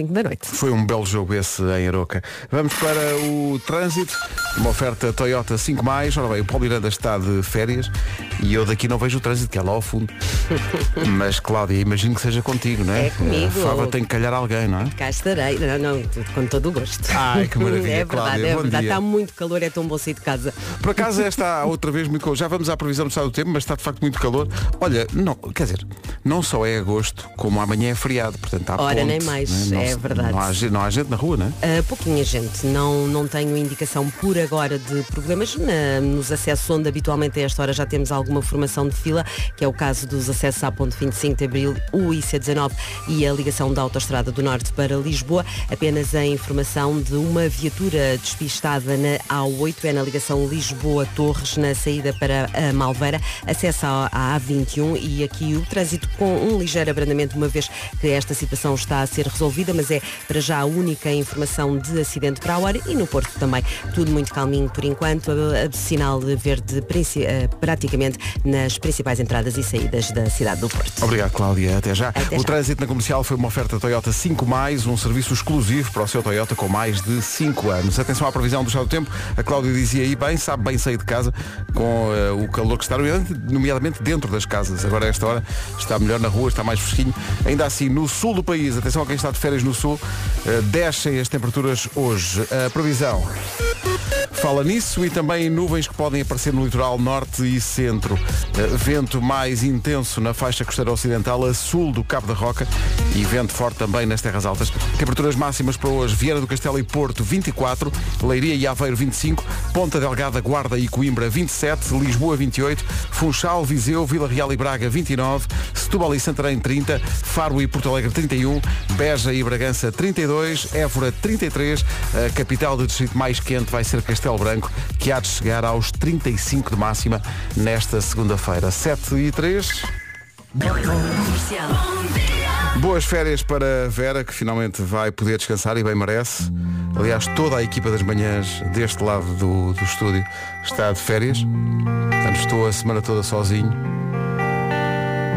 5 da noite. Foi um belo jogo esse em Aroca. Vamos para o trânsito, uma oferta Toyota 5 mais. Ora bem, o Paulo Miranda está de férias e eu daqui não vejo o trânsito, que é lá ao fundo. Mas Cláudia, imagino que seja contigo, não é? É comigo. A Fava tem que calhar alguém, não é? Cá estarei. Não, não, com todo o gosto. Ai, que maravilha, É verdade, Cláudia, é bom verdade. dia. Está muito calor, é tão bom sair de casa. Por acaso esta outra vez muito. Já vamos à previsão do estado do tempo, mas está de facto muito calor. Olha, não, quer dizer, não só é agosto, como amanhã é feriado, portanto há Ora, ponte, nem mais, Não é verdade. Não há, não há gente na rua, não é? Uh, pouquinha gente, não, não tenho indicação por agora de problemas na- nos acessos onde habitualmente a esta hora já temos alguma formação de fila, que é o caso dos acessos à ponte 25 de Abril, o IC19 e a ligação da Autostrada do Norte para Lisboa. Apenas a informação de uma viatura despistada na A8, é na ligação Lisboa-Torres, na saída para a Malveira, acesso à A21 e aqui o trânsito com um ligeiro abrandamento, uma vez que esta situação está a ser resolvida, mas é para já a única informação de acidente para a hora e no Porto também. Tudo muito calminho por enquanto, a, sinal verde eh, praticamente nas principais entradas e saídas da cidade do Porto. Obrigado, Cláudia. Até já. Até o já. trânsito na comercial foi uma oferta Toyota 5 mais, um serviço exclusivo para o seu Toyota com mais de 5 anos. Atenção à previsão do estado do tempo. A Cláudia dizia aí bem, sabe bem sair de casa com eh, o calor que está, nomeadamente dentro das casas. Agora a esta hora está melhor na rua, está mais fresquinho. Ainda assim, no sul do país, atenção a quem está de férias no sul, eh, descem as temperaturas hoje. A previsão. Fala nisso e também nuvens que podem aparecer no litoral norte e centro. Eh, Vento mais intenso na faixa costeira ocidental a sul do Cabo da Roca e vento forte também nas terras altas. Temperaturas máximas para hoje. Viana do Castelo e Porto 24, Leiria e Aveiro 25, Ponta Delgada, Guarda e Coimbra 27, Lisboa 28, Funchal, Viseu, Vila Real e Braga 29, Setúbal e Santarém 30, Faro e Porto Alegre 31, Beja e Bragança 32, Évora 33, a capital do distrito mais quente vai ser Castelo Branco, que há de chegar aos 35 de máxima nesta segunda-feira. 7 e 3. Boas férias para Vera, que finalmente vai poder descansar e bem merece. Aliás, toda a equipa das manhãs deste lado do, do estúdio está de férias. Portanto, estou a semana toda sozinho.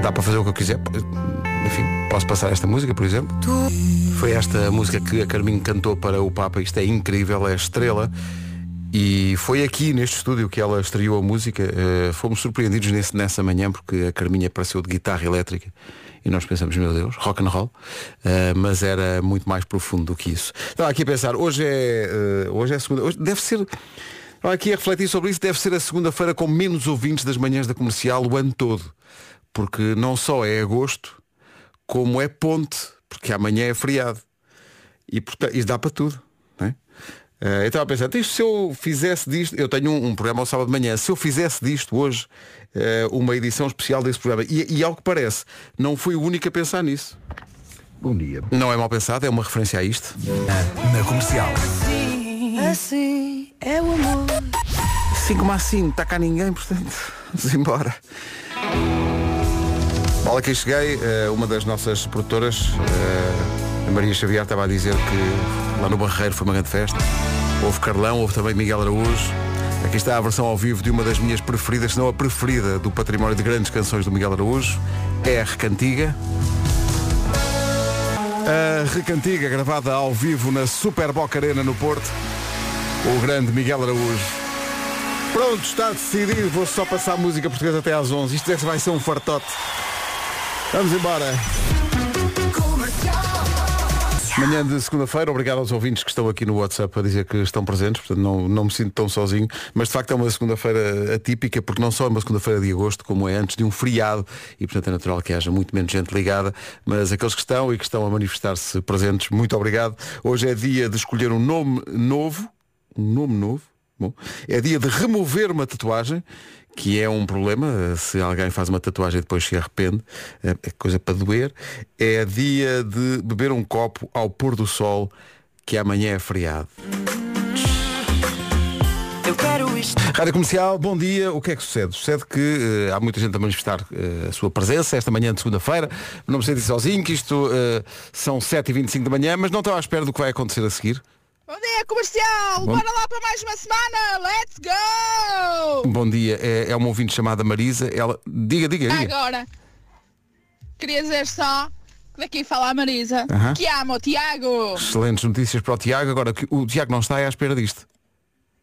Dá para fazer o que eu quiser. Enfim, posso passar esta música, por exemplo. Foi esta música que a Carminho cantou para o Papa. Isto é incrível, é estrela. E foi aqui neste estúdio que ela estreou a música. Eh, fomos surpreendidos nesse, nessa manhã porque a Carminha apareceu de guitarra elétrica e nós pensamos, meu Deus, rock and roll. Eh, mas era muito mais profundo do que isso. Estava aqui a pensar, hoje é, eh, hoje é segunda. Hoje deve ser. Estava aqui a refletir sobre isso, deve ser a segunda-feira com menos ouvintes das manhãs da comercial o ano todo. Porque não só é agosto, como é ponte, porque amanhã é feriado. E portanto, isso dá para tudo. Eh, eu estava a pensar, "Então, isto, se eu fizesse disto, eu tenho um, um programa ao sábado de manhã, se eu fizesse disto hoje eh, uma edição especial desse programa, e, e ao que parece, não fui o único a pensar nisso. Bom dia. Não é mal pensado, é uma referência a isto. Na comercial. Assim é o amor. Assim como assim, não está cá ninguém, portanto, vamos embora. Olha que cheguei, eh, uma das nossas produtoras, a Maria Xavier, estava a dizer que lá no Barreiro foi uma grande festa. Houve Carlão, houve também Miguel Araújo. Aqui está a versão ao vivo de uma das minhas preferidas, se não a preferida do património de grandes canções do Miguel Araújo. É a Recantiga. A Recantiga, gravada ao vivo na Super Boca Arena no Porto. O grande Miguel Araújo. Pronto, está decidido. Vou só passar a música portuguesa até às 11. Isto vai ser um fartote. Vamos embora. Manhã de segunda-feira, obrigado aos ouvintes que estão aqui no WhatsApp a dizer que estão presentes, portanto não, não me sinto tão sozinho, mas de facto é uma segunda-feira atípica, porque não só é uma segunda-feira de agosto, como é antes de um feriado, e portanto é natural que haja muito menos gente ligada, mas aqueles que estão e que estão a manifestar-se presentes, muito obrigado. Hoje é dia de escolher um nome novo, um nome novo, bom, é dia de remover uma tatuagem, que é um problema, se alguém faz uma tatuagem e depois se arrepende, é é coisa para doer. É dia de beber um copo ao pôr do sol, que amanhã é feriado. Rádio Comercial, bom dia. O que é que sucede? Sucede que eh, há muita gente a manifestar eh, a sua presença esta manhã de segunda-feira. Não me senti sozinho, que isto eh, são 7h25 da manhã, mas não estou à espera do que vai acontecer a seguir. Bom dia, comercial! Bom- Bora lá para mais uma semana! Let's go! Bom dia, é, é uma ouvinte chamada Marisa. Ela. Diga, diga, diga. Agora, queria dizer só Daqui fala a Marisa. Que amo, Tiago. Excelentes notícias para o Tiago. Agora, que o Tiago não está é à espera disto.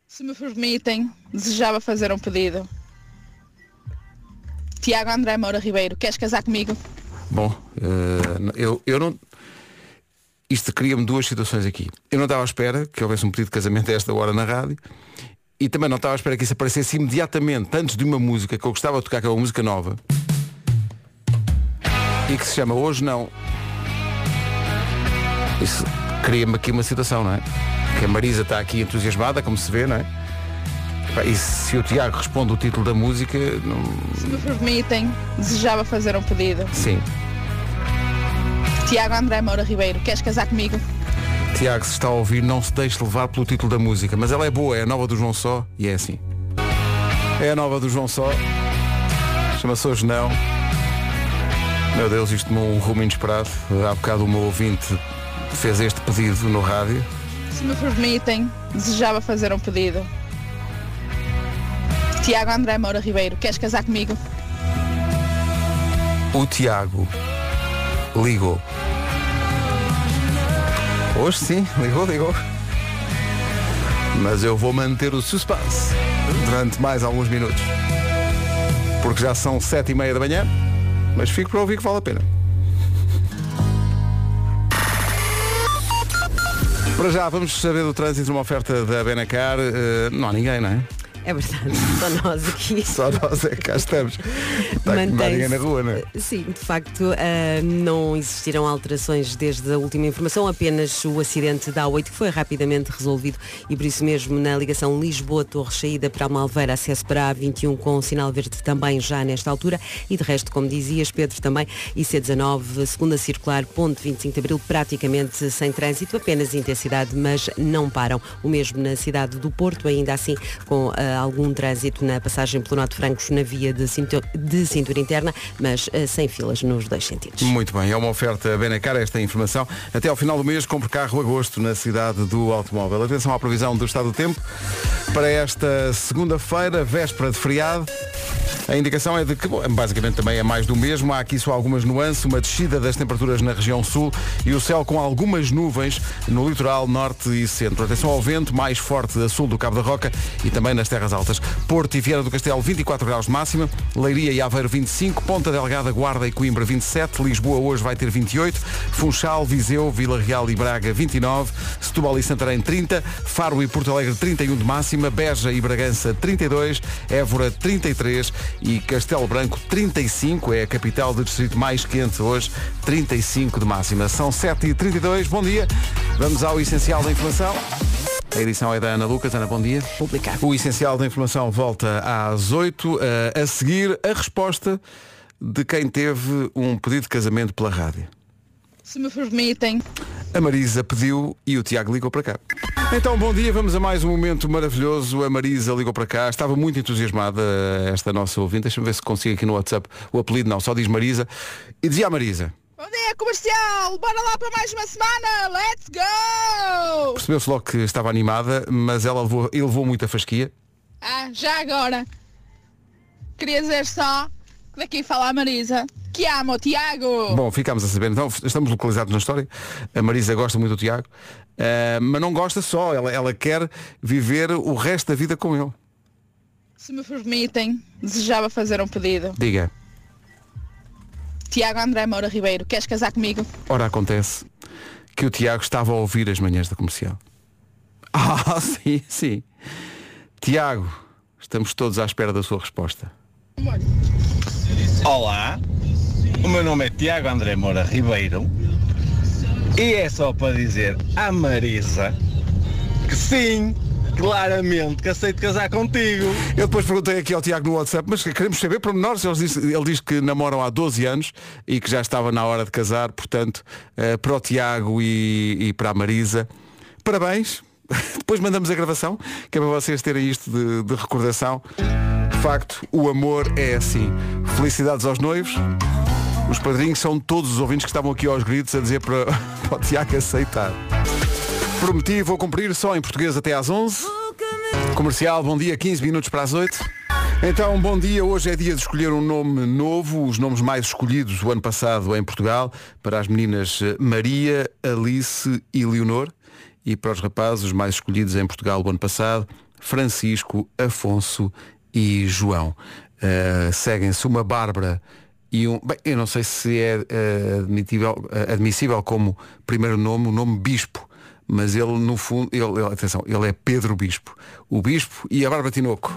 Se me permitem, desejava fazer um pedido. Tiago André Moura Ribeiro, queres casar comigo? Bom, eh, eu, eu não. Isto cria-me duas situações aqui. Eu não estava à espera que houvesse um pedido de casamento a esta hora na rádio e também não estava à espera que isso aparecesse imediatamente antes de uma música que eu gostava de tocar, que é uma música nova e que se chama Hoje Não. Isso cria-me aqui uma situação, não é? Que a Marisa está aqui entusiasmada, como se vê, não é? E se o Tiago responde o título da música, não... Se me permitem, desejava fazer um pedido. sim. Tiago André Moura Ribeiro, queres casar comigo? Tiago, se está a ouvir, não se deixe levar pelo título da música, mas ela é boa, é a nova do João Só e é assim. É a nova do João Só. Chama-se Hoje Não. Meu Deus, isto tomou um rumo inesperado. Há bocado o meu ouvinte fez este pedido no rádio. Se me permitem, desejava fazer um pedido. Tiago André Moura Ribeiro, queres casar comigo? O Tiago ligou. Hoje sim, ligou, ligou. Mas eu vou manter o suspense durante mais alguns minutos. Porque já são sete e meia da manhã, mas fico para ouvir que vale a pena. Para já, vamos saber do trânsito numa oferta da Benacar. Eh, não há ninguém, não é? É verdade, só nós aqui. Só nós é que cá estamos. Está ninguém na rua, não é? Sim, de facto, ah, não existiram alterações desde a última informação, apenas o acidente da A8 que foi rapidamente resolvido e por isso mesmo na ligação Lisboa-Torre saída para a Malveira, acesso para a A21 com o sinal verde também já nesta altura e de resto, como dizias, Pedro, também IC19, segunda circular, ponto 25 de Abril, praticamente sem trânsito, apenas intensidade, mas não param. O mesmo na cidade do Porto, ainda assim com ah, algum trânsito na passagem pelo Norte Francos na via de cintura, de cintura interna, mas ah, sem filas nos dois sentidos. Muito bem, é uma oferta Benacar esta informação. Até ao final do mês compre carro agosto na cidade do automóvel. Atenção à previsão do estado do tempo para esta segunda-feira, véspera de feriado. A indicação é de que, bom, basicamente também é mais do mesmo. Há aqui só algumas nuances, uma descida das temperaturas na região sul e o céu com algumas nuvens no litoral norte e centro. Atenção ao vento mais forte a sul do Cabo da Roca e também nas terras altas. Porto e Vieira do Castelo 24 graus de máxima, Leiria e Aveiro 25, Ponta Delgada, Guarda e Coimbra 27, Lisboa hoje vai ter 28, Funchal, Viseu, Vila Real e Braga 29, Setúbal e Santarém 30, Faro e Porto Alegre 31 de máxima, Beja e Bragança 32, Évora 33 e Castelo Branco 35, é a capital do distrito mais quente hoje, 35 de máxima. São 7h32, bom dia, vamos ao essencial da informação. A edição é da Ana Lucas. Ana, bom dia. Publicar. O essencial da informação volta às 8. eh, a seguir, a resposta de quem teve um pedido de casamento pela rádio. Se me permitem, A Marisa pediu e o Tiago ligou para cá. Então, bom dia, vamos a mais um momento maravilhoso. A Marisa ligou para cá, estava muito entusiasmada esta nossa ouvinte. Deixa-me ver se consigo aqui no WhatsApp o apelido, não, só diz Marisa. E dizia a Marisa, bom dia comercial, bora lá para mais uma semana, let's go! percebeu-se logo que estava animada, mas ela levou, ele levou muita fasquia. Ah, já agora, queria dizer só que daqui fala a Marisa, que amo o Tiago! Bom, ficámos a saber. Então, estamos localizados na história. A Marisa gosta muito do Tiago, eh, mas não gosta só. Ela, ela quer viver o resto da vida com ele. Se me permitem, desejava fazer um pedido. Diga, Tiago André Moura Ribeiro, queres casar comigo? ora acontece que o Tiago estava a ouvir as manhãs da comercial. Ah, sim, sim. Tiago, estamos todos à espera da sua resposta. Olá, o meu nome é Tiago André Moura Ribeiro e é só para dizer à Marisa que sim, claramente que aceito casar contigo. Eu depois perguntei aqui ao Tiago no WhatsApp, mas queremos saber pormenores. Ele diz, ele diz que namoram há 12 anos e que já estava na hora de casar, portanto, eh, para o Tiago e, e para a Marisa, parabéns. Depois mandamos a gravação, que é para vocês terem isto de, de recordação. De facto, o amor é assim. Felicidades aos noivos. Os padrinhos são todos os ouvintes que estavam aqui aos gritos a dizer para, para o Tiago aceitar. Prometi, vou cumprir só em português até às 11. Comercial, bom dia, 15 minutos para as 8. Então, bom dia. Hoje é dia de escolher um nome novo, os nomes mais escolhidos o ano passado em Portugal, para as meninas eh, Maria, Alice e Leonor, e para os rapazes os mais escolhidos em Portugal o ano passado, Francisco, Afonso e João. Uh, Seguem-se uma Bárbara e um. Bem, eu não sei se é uh, admissível como primeiro nome o nome Bispo. Mas ele, no fundo, ele, atenção, ele é Pedro Bispo. O Bispo e a Bárbara Tinoco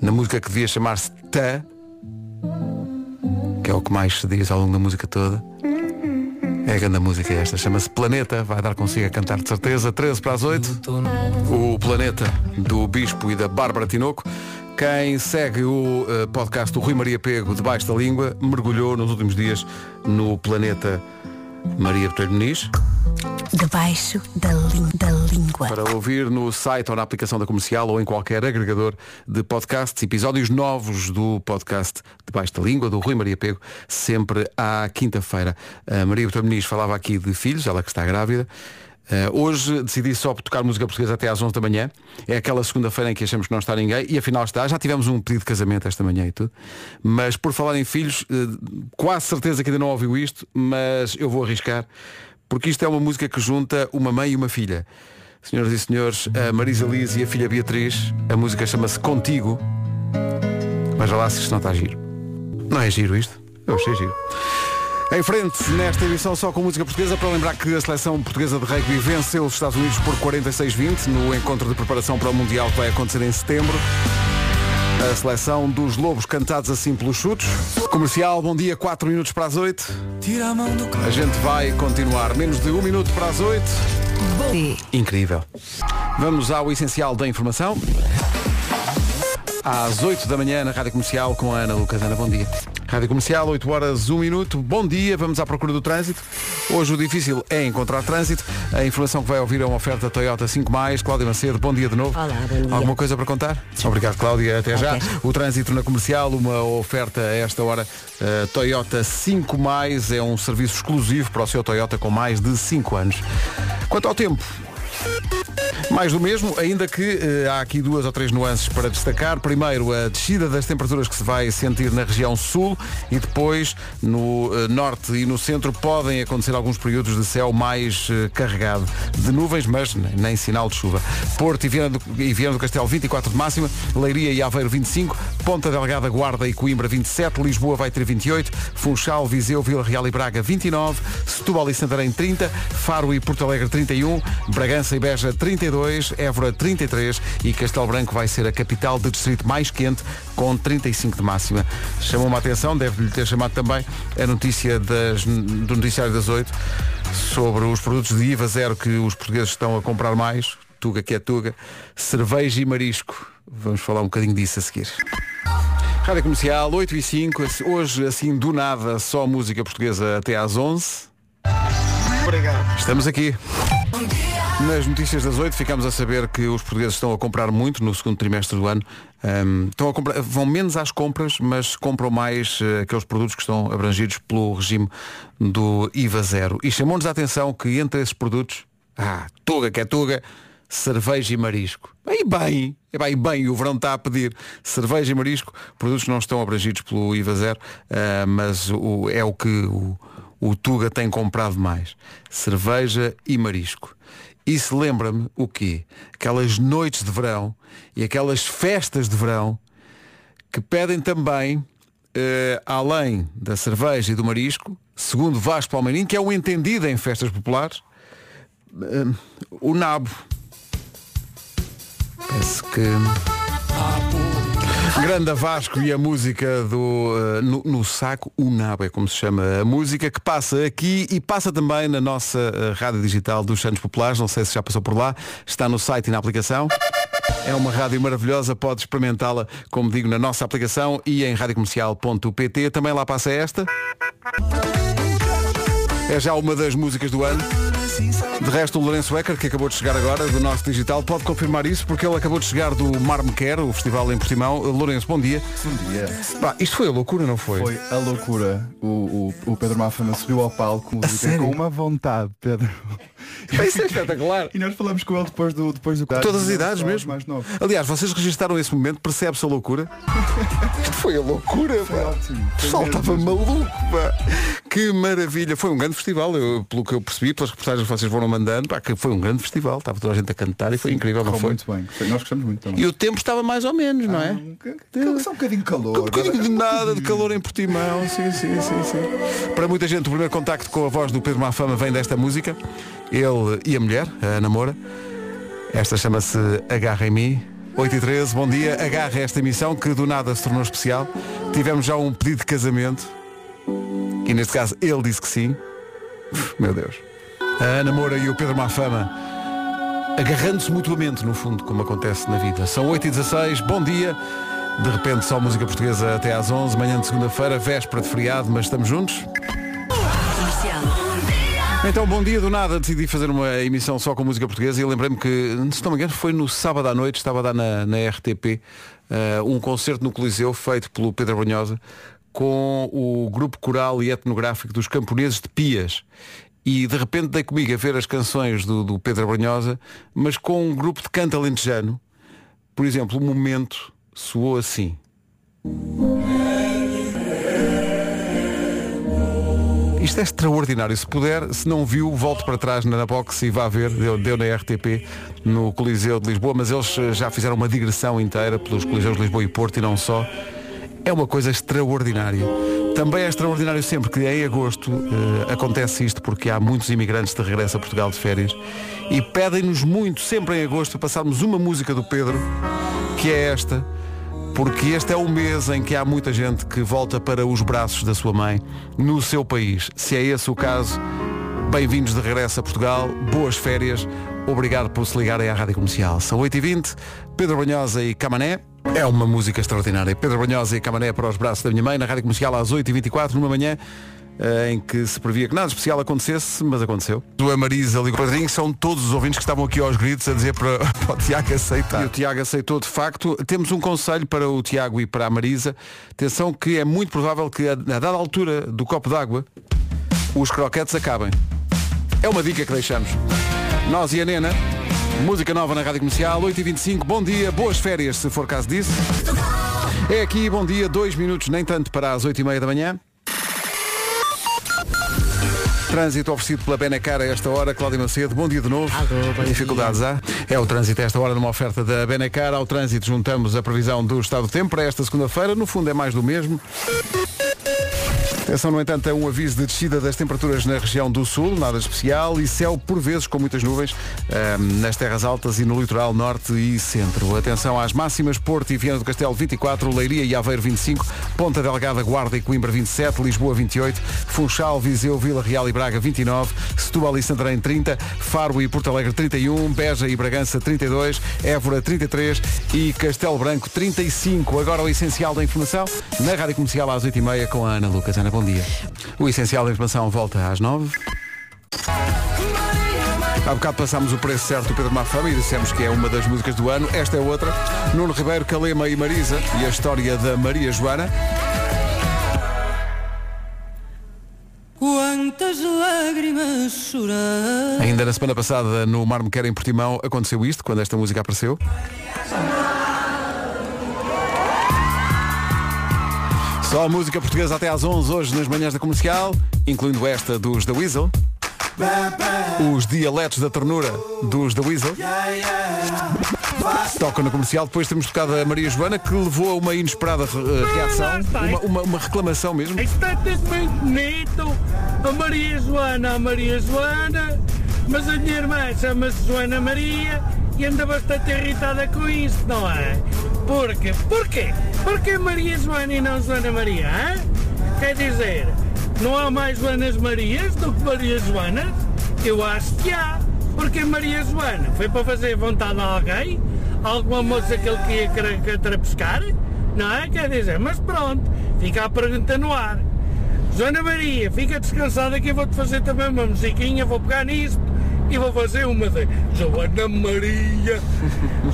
na música que devia chamar-se Ta, que é o que mais se diz ao longo da música toda. É a grande música esta, chama-se Planeta, vai dar consigo a cantar de certeza, 13 para as 8. O Planeta do Bispo e da Bárbara Tinoco. Quem segue o eh, podcast do Rui Maria Pego debaixo da língua mergulhou nos últimos dias no planeta Maria Botelho Muniz. Debaixo da, da língua. para ouvir no site ou na aplicação da comercial ou em qualquer agregador de podcasts, episódios novos do podcast Debaixo da Língua, do Rui Maria Pego, sempre à quinta-feira. A Maria Botelho Muniz falava aqui de filhos, ela que está grávida. Uh, hoje decidi só tocar música portuguesa até às 11 da manhã. É aquela segunda-feira em que achamos que não está ninguém e afinal está. Já tivemos um pedido de casamento esta manhã e tudo. Mas por falar em filhos, uh, quase certeza que ainda não ouviu isto, mas eu vou arriscar, porque isto é uma música que junta uma mãe e uma filha. Senhoras e senhores, a Marisa Liz e a filha Beatriz, a música chama-se Contigo. Veja lá se isto não está giro. Não é giro isto? Eu achei giro. Em frente, nesta edição só com música portuguesa, para lembrar que a seleção portuguesa de rugby venceu os Estados Unidos por 46-20 no encontro de preparação para o Mundial que vai acontecer em setembro. A seleção dos Lobos cantados assim pelos chutes. Comercial, bom dia, 4 minutos para as 8. A gente vai continuar. Menos de 1 minuto para as 8. Incrível. Vamos ao essencial da informação. Às 8 da manhã na Rádio Comercial com a Ana Lucas. Ana, bom dia. Rádio Comercial, 8 horas, 1 minuto. Bom dia, vamos à procura do trânsito. Hoje o difícil é encontrar trânsito. A informação que vai ouvir é uma oferta Toyota 5 Cláudia Macedo, bom dia de novo. Olá, bom dia. Alguma coisa para contar? Obrigado, Cláudia. Até já. Até já. O trânsito na comercial, uma oferta a esta hora. eh, Toyota 5 é um serviço exclusivo para o seu Toyota com mais de 5 anos. Quanto ao tempo, mais do mesmo, ainda que eh, há aqui duas ou três nuances para destacar. Primeiro, a descida das temperaturas que se vai sentir na região sul e depois no eh, norte e no centro podem acontecer alguns períodos de céu mais eh, carregado de nuvens, mas nem, nem sinal de chuva. Porto e Viana, do, e Viana do Castelo 24 de máxima, Leiria e Aveiro 25, Ponta Delgada, Guarda e Coimbra 27, Lisboa vai ter 28, Funchal, Viseu, Vila Real e Braga 29, Setúbal e Santarém 30, Faro e Porto Alegre 31, Bragança e Beja 32, Évora 33 e Castelo Branco vai ser a capital de distrito mais quente com 35 de máxima. Chamou-me a atenção, deve-lhe ter chamado também a notícia das, do noticiário das 8 sobre os produtos de IVA zero que os portugueses estão a comprar mais, Tuga que é Tuga, cerveja e marisco. Vamos falar um bocadinho disso a seguir. Rádio Comercial 8 e 5, hoje assim do nada, só música portuguesa até às 11. Estamos aqui. Nas notícias das 8 ficamos a saber que os portugueses estão a comprar muito no segundo trimestre do ano. Ahm, estão comprar, vão menos às compras, mas compram mais eh, aqueles produtos que estão abrangidos pelo regime do IVA zero. E chamou-nos a atenção que entre esses produtos, ah, tuga que é tuga, cerveja e marisco. E bem, e bem, bem, o verão está a pedir cerveja e marisco, produtos que não estão abrangidos pelo IVA zero, ah, mas o- é o que o, o Tuga tem comprado mais. Cerveja e marisco. Isso lembra-me o quê? Aquelas noites de verão e aquelas festas de verão que pedem também, eh, além da cerveja e do marisco, segundo Vasco Palmeirinho, que é um entendido em festas populares, eh, o nabo. Parece que. Grande Vasco e a música do eh, no, no saco, o nabo é como se chama a música que passa aqui e passa também na nossa eh, rádio digital dos Santos Populares, não sei se já passou por lá, está no site e na aplicação. É uma rádio maravilhosa, pode experimentá-la, como digo, na nossa aplicação e em radiocomercial.pt. Também lá passa esta. É já uma das músicas do ano. De resto, o Lourenço Ecker, que acabou de chegar agora do nosso digital, pode confirmar isso porque ele acabou de chegar do Mar Me Quer, o festival em Portimão. Lourenço, bom dia. Bom dia. Pá, isto foi a loucura, não foi? Foi a loucura. O, o, o Pedro Mafama subiu ao palco com uma vontade, Pedro. Isso é espetacular. E nós falamos com ele depois do depois do Todas as idades mesmo. Mais novos. Aliás, vocês registaram esse momento, percebe-se a loucura? Isto foi a loucura, Foi pá. ótimo. O pessoal estava maluco, pá. Que maravilha. Foi um grande festival, eu, pelo que eu percebi, pelas reportagens que vocês foram mandando, pá, que foi um grande festival. Estava toda a gente a cantar e foi incrível, não foi? muito bem. Foi- Nós gostamos muito também. E o tempo estava mais ou menos, não é? Um boc- Só um bocadinho de calor. Um bocadinho de nada de calor em Portimão, sim, sim, sim, sim. Para muita gente, o primeiro contacto com a voz do Pedro Mafama vem desta música. Ele e a mulher, a namora. Esta chama-se Agarra em mim. 8 e 13, bom dia. Agarra esta emissão que do nada se tornou especial. Tivemos já um pedido de casamento. E neste caso ele disse que sim. Meu Deus. A Ana Moura e o Pedro Mafama agarrando-se mutuamente, no fundo, como acontece na vida. São 8 e 16 bom dia. De repente só música portuguesa até às 11 manhã de segunda-feira, véspera de feriado, mas estamos juntos. Então, bom dia, do nada decidi fazer uma emissão só com música portuguesa e lembrei-me que, se não me engano, foi no sábado à noite, estava a dar na, na RTP, eh, um concerto no Coliseu feito pelo Pedro Brunhosa com o grupo coral e etnográfico dos camponeses de Pias. E de repente dei comigo a ver as canções do, do Pedro Brunhosa, mas com um grupo de canto alentejano. Por exemplo, o momento soou assim. Isto é extraordinário. Se puder, se não viu, volte para trás na box e vá ver. Deu, deu na RTP no Coliseu de Lisboa, mas eles eh, já fizeram uma digressão inteira pelos Coliseus de Lisboa e Porto e não só. É uma coisa extraordinária. Também é extraordinário sempre que em agosto eh, acontece isto porque há muitos imigrantes de regresso a Portugal de férias e pedem-nos muito, sempre em agosto, passarmos uma música do Pedro, que é esta, porque este é o mês em que há muita gente que volta para os braços da sua mãe no seu país. Se é esse o caso, bem-vindos de regresso a Portugal, boas férias, obrigado por se ligarem à Rádio Comercial. São 8h20, Pedro Banhosa e Camané. É uma música extraordinária. Pedro Banhosa e Camané para os braços da minha mãe, na Rádio Comercial às 8h24, numa manhã em que se previa que nada especial acontecesse, mas aconteceu. A Marisa ligou o Padrinho, são todos os ouvintes que estavam aqui aos gritos a dizer para, para o Tiago aceitar. E o Tiago aceitou de facto. Temos um conselho para o Tiago e para a Marisa. Atenção que é muito provável que a dada altura do copo d'água os croquetes acabem. É uma dica que deixamos. Nós e a Nena, música nova na Rádio Comercial, 8h25, bom dia, boas férias se for caso disso. É aqui, bom dia, dois minutos, nem tanto para as 8h30 da manhã. Trânsito oferecido pela Benacar a esta hora, Cláudia Macedo, bom dia de novo. Alô, bom Dificuldades há? É o trânsito a esta hora numa oferta da Benacar. Ao trânsito juntamos a previsão do estado do tempo para esta segunda-feira. No fundo é mais do mesmo. Atenção, no entanto, a um aviso de descida das temperaturas na região do sul, nada especial, e céu por vezes com muitas nuvens ahm, nas terras altas e no litoral norte e centro. Atenção às máximas, Porto e Viana do Castelo 24, Leiria e Aveiro 25, Ponta Delgada, Guarda e Coimbra 27, Lisboa 28, Funchal, Viseu, Vila Real e Braga 29, Setúbal e Santarém 30, Faro e Porto Alegre 31, Beja e Bragança 32, Évora 33 e Castelo Branco 35. Agora o essencial da informação na Rádio Comercial às 8h30 com a Ana Lucas. Ana, bom dia. O essencial da informação volta às 9 Há bocado passámos o preço certo do Pedro Mafama e dissemos que é uma das músicas do ano. Esta é outra. Nuno Ribeiro, Calema e Marisa e a história da Maria Joana. Quantas lágrimas chorar Ainda na semana passada, no Mar Me Quer em Portimão, aconteceu isto, quando esta música apareceu. Só a música portuguesa até às 11 hoje nas manhãs da comercial, incluindo esta dos The Weasel. Os dialetos da ternura dos The Weasel. Toca no comercial. Depois temos tocado a Maria Joana, que levou a uma inesperada eh, reação, uma, uma- uma reclamação mesmo. É tudo bonito. A Maria Joana, a Maria Joana. Mas a minha irmã chama-se Joana Maria e anda bastante irritada com isso, não é? Porque, porquê? Porque Maria Joana e não Joana Maria, hã? Quer dizer, não há mais Joanas Marias do que Maria Joanas? Eu acho que há. Porque Maria Joana foi para fazer vontade a alguém, alguma moça que ele queria trapescar, não é? Quer dizer, mas pronto, fica a pergunta no ar. Joana Maria, fica descansada que eu vou-te fazer também uma musiquinha, vou pegar nisso e vou fazer uma de Joana Maria,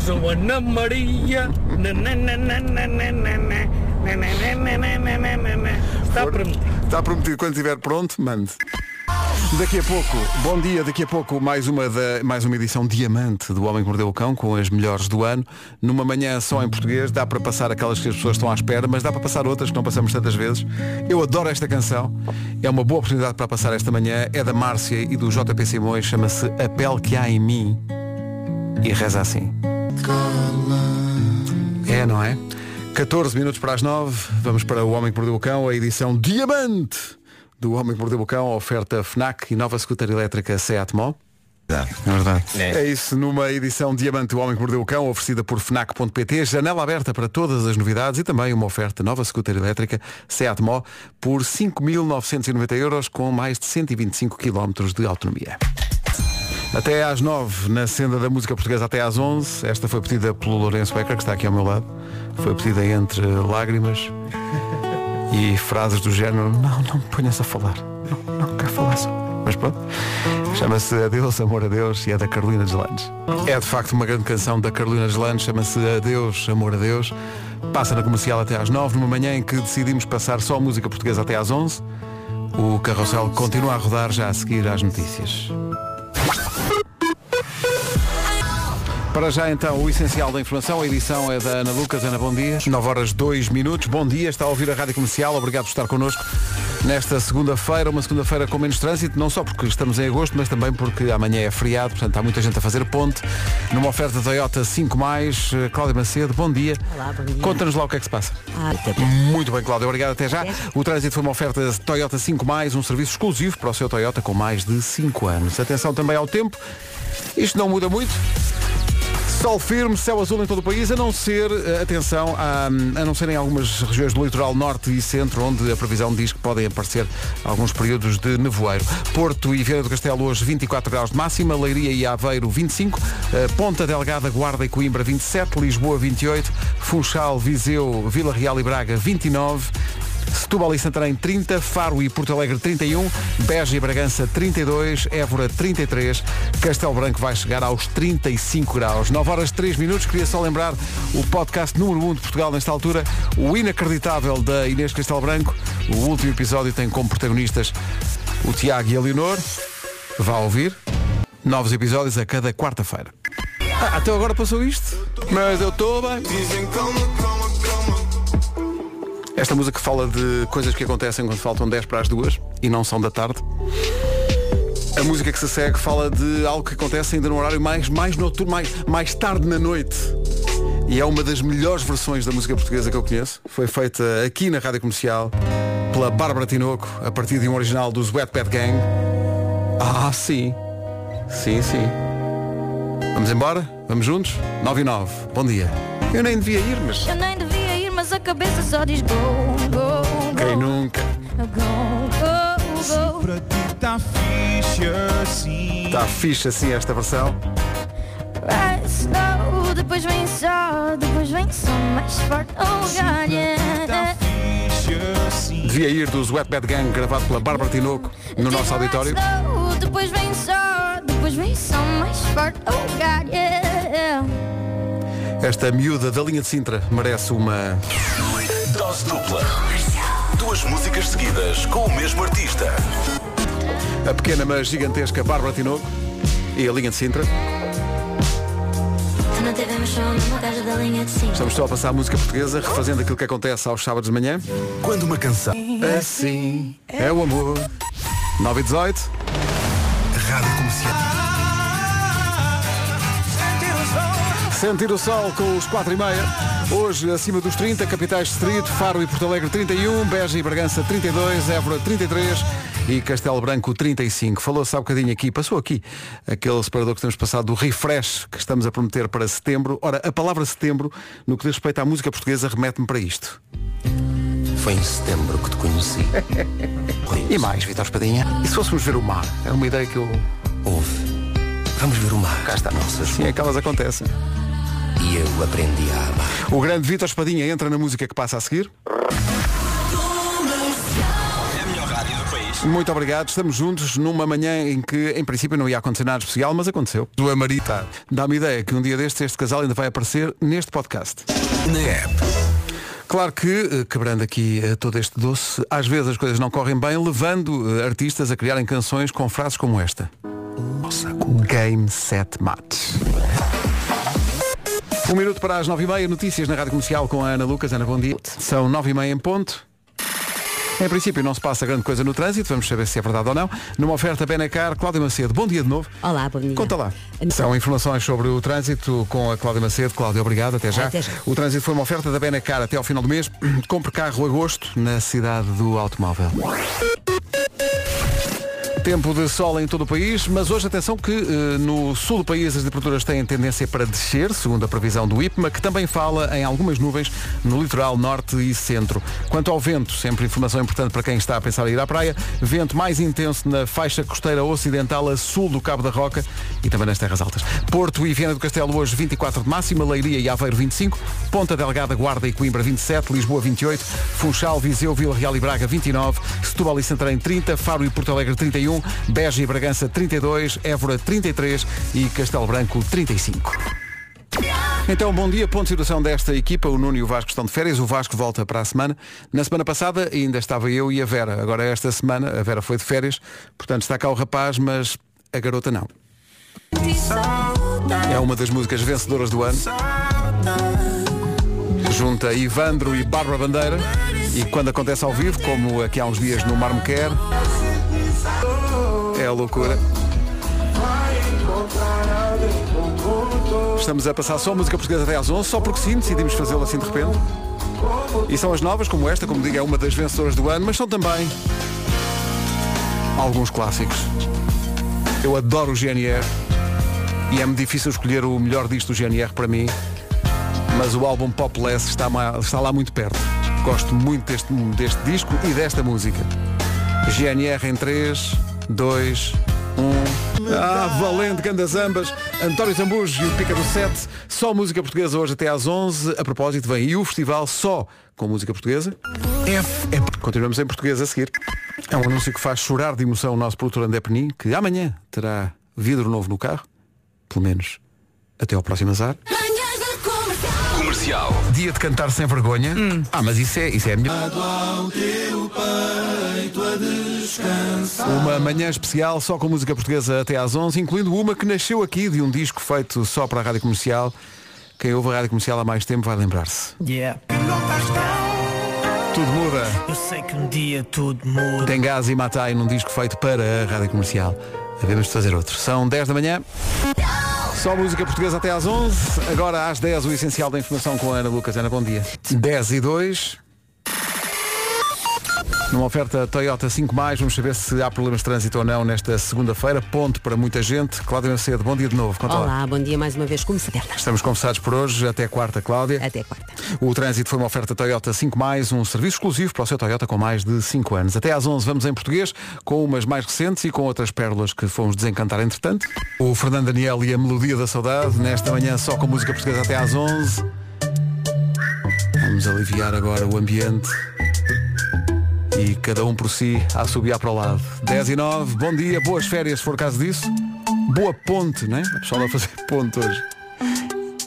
Joana Maria, nananana, está prometido. Está prometido. Quando estiver pronto, mande. Daqui a pouco, bom dia, daqui a pouco mais uma, da, mais uma edição diamante do Homem que Mordeu o Cão com as melhores do ano. Numa manhã só em português, dá para passar aquelas que as pessoas estão à espera, mas dá para passar outras que não passamos tantas vezes. Eu adoro esta canção, é uma boa oportunidade para passar esta manhã, é da Márcia e do JP Simões, chama-se A Pele que há em mim e reza assim. É, não é? 14 minutos para as 9, vamos para o Homem que Mordeu o Cão, a edição Diamante do Homem que Mordeu o Cão, oferta FNAC e nova scooter elétrica Seat Mó. É verdade. É. isso, numa edição Diamante, o Homem que Mordeu o Cão, oferecida por FNAC.pt, janela aberta para todas as novidades e também uma oferta nova scooter elétrica Seat Mó por 5.990 euros com mais de 125 km de autonomia. Até às 9, na senda da música portuguesa até às 11. Esta foi pedida pelo Lourenço Becker, que está aqui ao meu lado. Foi pedida entre lágrimas e frases do género, não, não me ponhas a falar. Não, não quero falar só. Mas pronto. Chama-se Adeus, Amor a Deus e é da Carolina Deslandes. É de facto uma grande canção da Carolina Deslandes, chama-se Adeus, Amor a Deus. Passa na comercial até às 9, numa manhã em que decidimos passar só música portuguesa até às 11. O carrossel continua a rodar já a seguir às notícias. Para já então o essencial da informação, a edição é da Ana Lucas. Ana, bom dia. 9 horas 2 minutos. Bom dia, está a ouvir a Rádio Comercial. Obrigado por estar connosco nesta segunda-feira, uma segunda-feira com menos trânsito, não só porque estamos em agosto, mas também porque amanhã é feriado, portanto há muita gente a fazer ponte. Numa oferta Toyota 5 mais, Cláudia Macedo, bom dia. Olá, bom dia. Conta-nos lá o que é que se passa. Ah. Muito bem, Cláudia, obrigado até já. O trânsito foi uma oferta Toyota 5 mais, um serviço exclusivo para o seu Toyota com mais de 5 anos. Atenção também ao tempo. Isto não muda muito. Sol firme, céu azul em todo o país, a não ser, eh, atenção, a, a não ser em algumas regiões do litoral norte e centro, onde a previsão diz que podem aparecer alguns períodos de nevoeiro. Porto e Vieira do Castelo hoje 24 graus de máxima, Leiria e Aveiro 25, eh, Ponta Delgada, Guarda e Coimbra 27, Lisboa 28, Funchal, Viseu, Vila Real e Braga 29, Setúbal e Santarém 30, Faro e Porto Alegre 31, Beja e Bragança 32, Évora 33, Castelo Branco vai chegar aos 35 graus. 9 horas 3 minutos, queria só lembrar o podcast número 1 de Portugal nesta altura, o inacreditável da Inês Castelo Branco. O último episódio tem como protagonistas o Tiago e a Leonor. Vá ouvir. Novos episódios a cada quarta-feira. Ah, até agora passou isto, mas eu estou bem. Esta música fala de coisas que acontecem quando faltam 10 para as duas e não são da tarde. A música que se segue fala de algo que acontece ainda no horário mais, mais noturno, mais, mais tarde na noite. E é uma das melhores versões da música portuguesa que eu conheço. Foi feita aqui na Rádio Comercial pela Bárbara Tinoco, a partir de um original dos Wet Pet Gang. Ah, sim. Sim, sim. Vamos embora? Vamos juntos? 9 e 9. Bom dia. Eu nem devia ir, mas. A cabeça só diz go, go, go. Quem nunca? Go, go, go. Para ti tá fixe assim. Está fixe assim esta versão. Right, slow, depois vem só, depois vem só mais forte. Oh, God, yeah. Assim. Devia ir dos Wet Bad Gang, gravado pela Bárbara Tinoco no nosso auditório. Slow, depois vem só, depois vem só mais forte. Oh, God, yeah. Esta miúda da linha de Sintra merece uma. Dose dupla. Duas músicas seguidas com o mesmo artista. A pequena mas gigantesca Bárbara Tinoco e a linha de Sintra. Tu não tivemos show numa casa da linha de cima. Estamos só a passar a música portuguesa, refazendo aquilo que acontece aos sábados de manhã. Quando uma canção. Assim é o amor. 9 e 18. Rádio Comercial. Sentir o sol com os 4 e meia. Hoje acima dos 30, capitais distrito, Faro e Porto Alegre 31, Beja e Bragança 32, Évora 33 e Castelo Branco 35. Falou-se há bocadinho aqui, passou aqui aquele separador que temos passado do refresh que estamos a prometer para setembro. Ora, a palavra setembro, no que diz respeito à música portuguesa, remete-me para isto. Foi em setembro que te conheci. E mais, Vitor Espadinha? E se fôssemos ver o mar? Era uma ideia que eu... Houve. Vamos ver o mar. Cá está. Nossas Sim, é que elas acontecem. E eu aprendi a amar. O grande Vitor Espadinha entra na música que passa a seguir. Muito obrigado, estamos juntos numa manhã em que em princípio não ia acontecer nada especial, mas aconteceu. Do Amarita. Dá-me ideia que um dia destes este casal ainda vai aparecer neste podcast. Na app. Claro que, eh, quebrando aqui eh, todo este doce, às vezes as coisas não correm bem, levando eh, artistas a criarem canções com frases como esta. Game, set, match. Um minuto para as nove e meia, notícias na Rádio Comercial com a Ana Lucas. Ana, bom dia. São nove e meia em ponto. Em princípio não se passa grande coisa no trânsito, vamos saber se é verdade ou não. Numa oferta Benacar, Cláudio Macedo, bom dia de novo. Olá, bom dia. Conta lá. São informações sobre o trânsito com a Cláudia Macedo. Cláudio, obrigado, até já. Até já. O trânsito foi uma oferta da Benacar até ao final do mês. Compre carro agosto na cidade do automóvel. Tempo de sol em todo o país, mas hoje atenção que eh, no sul do país as temperaturas têm tendência para descer, segundo a previsão do IPMA, que também fala em algumas nuvens no litoral norte e centro. Quanto ao vento, sempre informação importante para quem está a pensar em ir à praia, vento mais intenso na faixa costeira ocidental a sul do Cabo da Roca e também nas terras altas. Porto e Viana do Castelo hoje 24 de máxima, Leiria e Aveiro 25, Ponta Delgada, Guarda e Coimbra 27, Lisboa 28, Funchal, Viseu, Vila Real e Braga 29, Setúbal e Santarém 30, Faro e Porto Alegre 31, Beja e Bragança 32, Évora 33 e Castelo Branco 35. Então, bom dia. Ponto de situação desta equipa. O Nuno e o Vasco estão de férias. O Vasco volta para a semana. Na semana passada ainda estava eu e a Vera. Agora esta semana a Vera foi de férias. Portanto está cá o rapaz, mas a garota não. É uma das músicas vencedoras do ano. Junta Ivandro e Bárbara Bandeira. E quando acontece ao vivo, como aqui há uns dias no Mar Me Quer, é a loucura. Estamos a passar só música portuguesa até às 11, só porque sim, decidimos fazê-lo assim de repente. E são as novas, como esta, como digo, é uma das vencedoras do ano, mas são também alguns clássicos. Eu adoro o GNR e é-me difícil escolher o melhor disto do GNR para mim, mas o álbum Popless está, está lá muito perto. Gosto muito deste, deste disco e desta música. GNR em 3, 2, 1. Ah, valente, grandes ambas. António Zambujo e o Pica do 7. Só música portuguesa hoje até às 11. A propósito, vem aí o festival só com música portuguesa. F é... Continuamos em português a seguir. É um anúncio que faz chorar de emoção o nosso produtor André Penin, que amanhã terá vidro novo no carro. Pelo menos até ao próximo azar. Comercial. Dia de cantar sem vergonha. Ah, mas isso é, isso é a minha. Uma manhã especial só com música portuguesa até às 11, incluindo uma que nasceu aqui de um disco feito só para a Rádio Comercial. Quem ouve a Rádio Comercial há mais tempo vai lembrar-se. Yeah. Tudo muda. Eu sei que um dia tudo muda. Tem gás e matai num disco feito para a Rádio Comercial. Havemos de fazer outro. São 10 da manhã. Só música portuguesa até às 11. Agora às 10 o essencial da informação com a Ana Lucas. Ana, bom dia. 10 e 2. Numa oferta Toyota 5 vamos saber se há problemas de trânsito ou não nesta segunda-feira. Ponto para muita gente. Cláudia Macedo, bom dia de novo. Conta lá. Olá, bom dia mais uma vez, como se Estamos conversados por hoje, até quarta, Cláudia. Até quarta. O trânsito foi uma oferta Toyota 5 um serviço exclusivo para o seu Toyota com mais de 5 anos. Até às 11 vamos em português, com umas mais recentes e com outras pérolas que fomos desencantar entretanto. O Fernando Daniel e a Melodia da Saudade, nesta manhã só com música portuguesa até às 11. Vamos aliviar agora o ambiente. E cada um por si a assobiar para o lado. 10 e 9, bom dia, boas férias se for caso disso. Boa ponte, né? O pessoal vai fazer ponte hoje.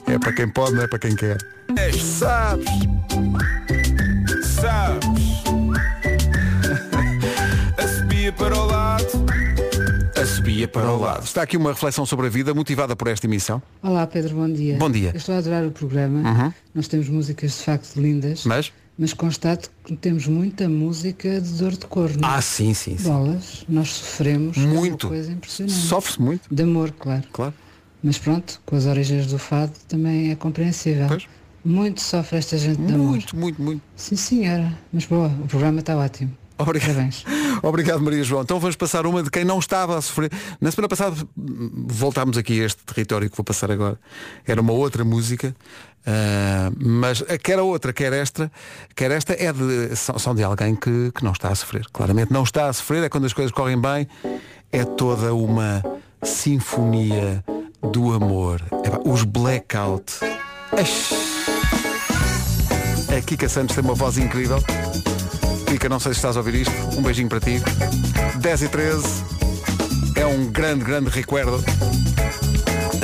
É para quem pode, não é para quem quer. Sabes? Sabes? A subia para o lado. A subia para o lado. Está aqui uma reflexão sobre a vida motivada por esta emissão. Olá Pedro, bom dia. Bom dia. Eu estou a adorar o programa. Uhum. Nós temos músicas de facto lindas. Mas? Mas constato que temos muita música de dor de corno. Ah, sim, sim, sim. Bolas, nós sofremos. é Muito. coisa impressionante. Sofre-se muito. De amor, claro. Claro. Mas pronto, com as origens do fado também é compreensível. Muito sofre esta gente de amor. Muito, muito, muito. Sim senhora. Mas boa, o programa está ótimo. Obrigado. Parabéns. Obrigado, Maria João. Então vamos passar uma de quem não estava a sofrer. Na semana passada voltámos aqui a este território que vou passar agora. Era uma outra música, ah, mas quer a outra, quer esta, quer esta é de, são, são de alguém que, que não está a sofrer. Claramente não está a sofrer, é quando as coisas correm bem, é toda uma sinfonia do amor. Epá, os blackout. Ash. A Kika Santos tem uma voz incrível. Kika, não sei se estás a ouvir isto. Um beijinho para ti. 10 e 13. É um grande, grande recuerdo.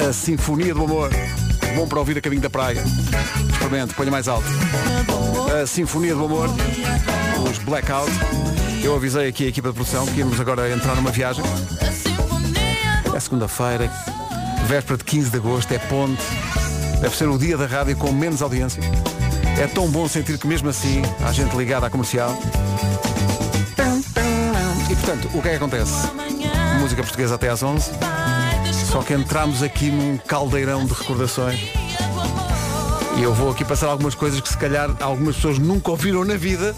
A Sinfonia do Amor. bom para ouvir a caminho da praia. Experimente, ponha mais alto. A Sinfonia do Amor, os Blackout. Eu avisei aqui a equipa de produção que íamos agora entrar numa viagem. É segunda-feira, véspera de 15 de agosto, é ponte. Deve ser o dia da rádio com menos audiência. É tão bom sentir que mesmo assim há gente ligada à comercial. E portanto, o que é que acontece? Música portuguesa até às 11. Só que entramos aqui num caldeirão de recordações. E eu vou aqui passar algumas coisas que se calhar algumas pessoas nunca ouviram na vida,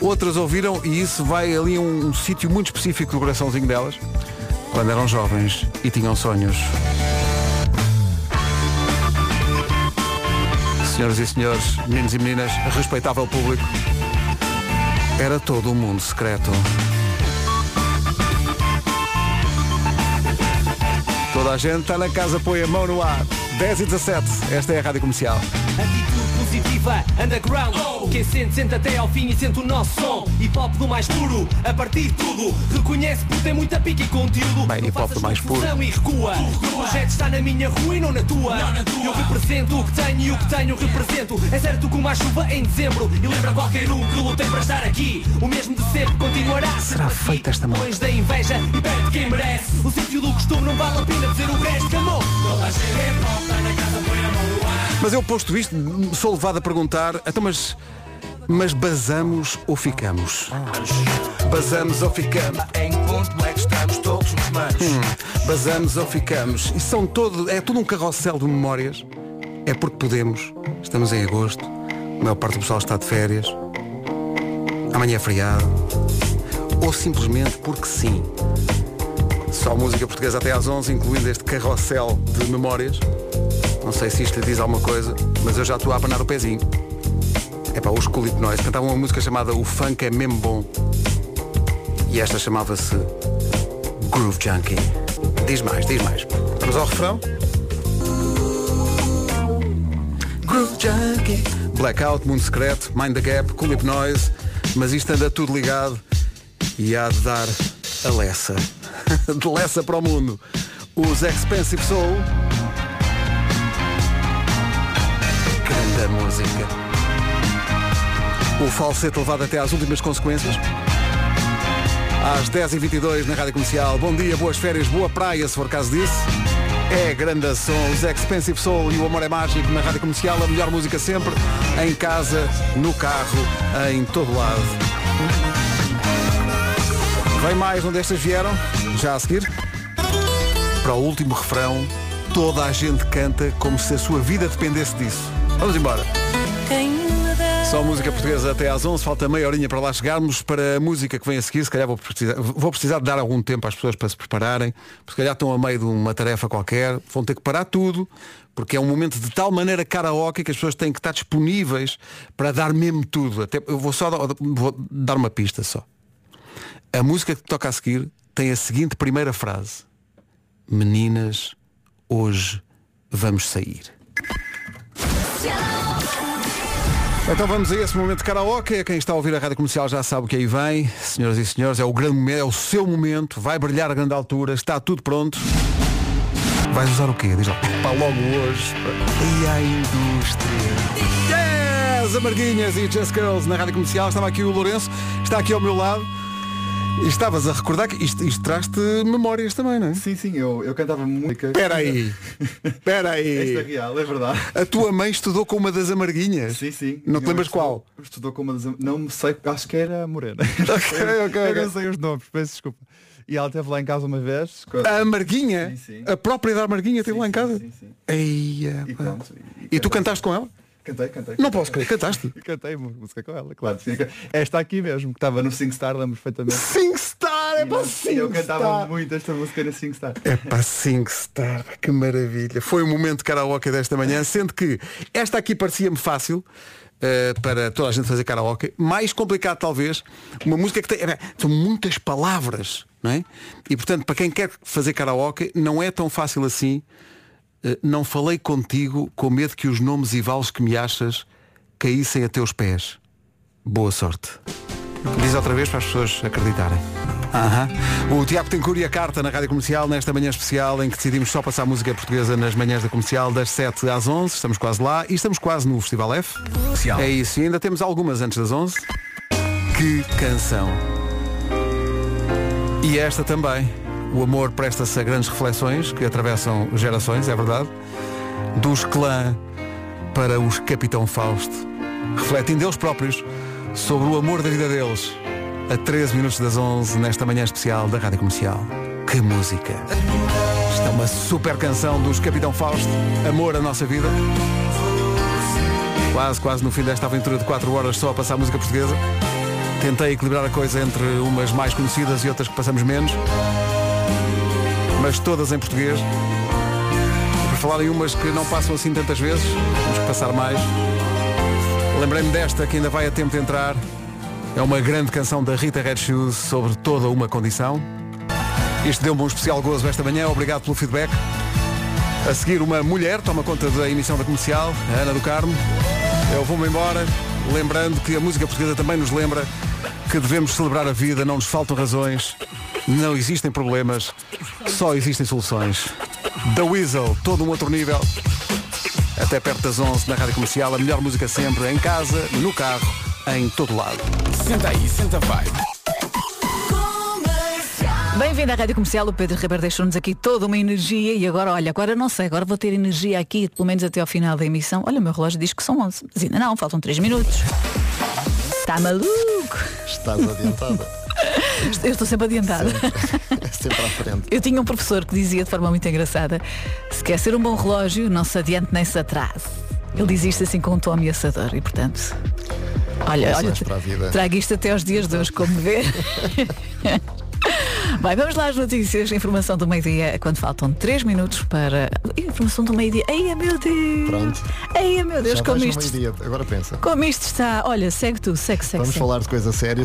outras ouviram e isso vai ali a um, um sítio muito específico do coraçãozinho delas, quando eram jovens e tinham sonhos. Senhoras e senhores, meninos e meninas, respeitável público, era todo um mundo secreto. Toda a gente está na casa, põe a mão no ar. 10 e 17, esta é a Rádio Comercial. Positiva, underground. Quem sente, sente até ao fim e sente o nosso som. Hip hop do mais puro, a partir de tudo. Reconhece porque tem muita pica e conteúdo. Bem, hip hop do mais puro. E recua. O projeto está na minha rua e não na tua. Eu represento o que tenho e o que tenho represento. É certo que uma chuva em dezembro E lembra qualquer um que lutei para estar aqui. O mesmo de sempre continuará Será feita esta mão? Da inveja e perto de quem merece. O sítio do costume não vale a pena dizer o resto amor. Toda a gente é pop, está na casa, põe a mão no ar Mas eu posto isto, sou levado a perguntar, então mas, mas basamos ou ficamos? Basamos ou ficamos? Em ponto é que estamos todos os manos. Hum, basamos ou ficamos? E são todo, é tudo um carrossel de memórias. É porque podemos. Estamos em agosto. A maior parte do pessoal está de férias. Amanhã é feriado. Ou simplesmente porque sim. Só música portuguesa até às 11, incluindo este carrossel de memórias. Não sei se isto lhe diz alguma coisa, mas eu já estou a abanar o pezinho. É para os Culip Noise cantavam uma música chamada O Funk é Mesmo Bom. E esta chamava-se Groove Junkie. Diz mais, diz mais. Vamos ao refrão? Groove Junkie. Blackout, Mundo Secreto, Mind the Gap, Culip Noise. Mas isto anda tudo ligado e há de dar a Lessa. de Lessa para o mundo. Os Expensive Soul. Música. O falsete levado até às últimas consequências. Às 10h22 na Rádio Comercial. Bom dia, boas férias, boa praia, se for caso disso. É grande som, os Expensive Soul e o Amor é Mágico na Rádio Comercial. A melhor música sempre, em casa, no carro, em todo lado. Vem mais onde estas vieram, já a seguir. Para o último refrão, toda a gente canta como se a sua vida dependesse disso. Vamos embora. Só música portuguesa até às 11, falta meia horinha para lá chegarmos. Para a música que vem a seguir, se calhar vou precisar, vou precisar de dar algum tempo às pessoas para se prepararem. Se calhar estão a meio de uma tarefa qualquer, vão ter que parar tudo, porque é um momento de tal maneira karaoke que as pessoas têm que estar disponíveis para dar mesmo tudo. Até, eu vou só vou dar uma pista só. A música que toca a seguir tem a seguinte primeira frase. Meninas, hoje vamos sair. Então vamos a esse momento de karaoke. Quem está a ouvir a rádio comercial já sabe o que aí vem. Senhoras e senhores, é o grande momento, é o seu momento. Vai brilhar a grande altura, está tudo pronto. Vais usar o quê? Diz lá. Para logo hoje. E a indústria. Yes! Amarguinhas e Just Girls na rádio comercial. Estava aqui o Lourenço, está aqui ao meu lado. E estavas a recordar que isto, isto traz-te memórias também, não é? Sim, sim, eu, eu cantava música. Espera aí. Espera aí. Esta é real, é verdade. A tua mãe estudou com uma das amarguinhas? Sim, sim. Não te lembras qual? Estudou com uma das Não sei, acho que era Morena. Ok, ok, Eu não sei os nomes, peço desculpa. E ela esteve lá em casa uma vez. A Amarguinha? Sim, sim. A própria da Amarguinha esteve lá em casa? Sim, sim. Eia, E pronto. E tu cantaste com ela? Cantei, cantei. Não posso crer, cantaste? Cantei música com ela, claro. Esta aqui mesmo, que estava no SingStar, lembro perfeitamente. SingStar, é para nós- Eu cantava SingStar. muito esta música no SingStar. É para SingStar, que maravilha. Foi o momento de karaoke desta manhã, sendo que esta aqui parecia-me fácil. eh, para toda a gente fazer karaoke, mais complicado talvez, uma música que tem, é, são muitas palavras, não é? E portanto, para quem quer fazer karaoke, não é tão fácil assim. Eh, não falei contigo com medo que os nomes e vales que me achas caíssem a teus pés. Boa sorte. Diz outra vez para as pessoas acreditarem. Aham. O Tiago Tencour e a carta na Rádio Comercial nesta manhã especial em que decidimos só passar música portuguesa nas manhãs da comercial das 7 às 11. Estamos quase lá e estamos quase no Festival F. Comercial. É isso, e ainda temos algumas antes das 11. Que canção! E esta também. O amor presta-se a grandes reflexões que atravessam gerações, é verdade. Dos clã para os Capitão Fausto. Refletindo eles próprios sobre o amor da vida deles. A 13 minutos das 11, nesta manhã especial da Rádio Comercial. Que música! Isto é uma super canção dos Capitão Fausto. Amor à nossa vida. Quase, quase no fim desta aventura de 4 horas só a passar música portuguesa. Tentei equilibrar a coisa entre umas mais conhecidas e outras que passamos menos. Mas todas em português. Por falar em umas que não passam assim tantas vezes, temos que passar mais. Lembrei-me desta que ainda vai a tempo de entrar. É uma grande canção da Rita Red Shoes sobre toda uma condição. Isto deu-me um especial gozo esta manhã. Obrigado pelo feedback. A seguir, uma mulher toma conta da emissão da comercial, a Ana do Carmo. Eu vou-me embora, lembrando que a música portuguesa também nos lembra que devemos celebrar a vida, não nos faltam razões, não existem problemas, só existem soluções. The Weasel, todo um outro nível. Até perto das 11 na Rádio Comercial, a melhor música sempre, em casa, no carro, em todo lado. Senta aí, senta vai. Bem-vindo à Rádio Comercial, o Pedro Ribeiro deixou-nos aqui toda uma energia e agora, olha, agora não sei, agora vou ter energia aqui, pelo menos até ao final da emissão. Olha, o meu relógio diz que são 11, mas ainda não, faltam 3 minutos. Está maluco? Estás adiantada. Eu estou sempre adiantada. Sempre à frente. Eu tinha um professor que dizia de forma muito engraçada, se quer ser um bom relógio, não se adiante nem se atrase. Ele diz isto assim com um tom ameaçador e portanto. Olha, olha, Lições para a vida. trago isto até aos dias de hoje, como vê. Vai, vamos lá às notícias. Informação do meio-dia, quando faltam 3 minutos para. Informação do meio-dia. Ai, meu Deus! Pronto. Ai, meu Deus, Já como isto. Agora pensa. como isto está. Olha, segue tu, segue, segue. Vamos segue. falar de coisas sérias.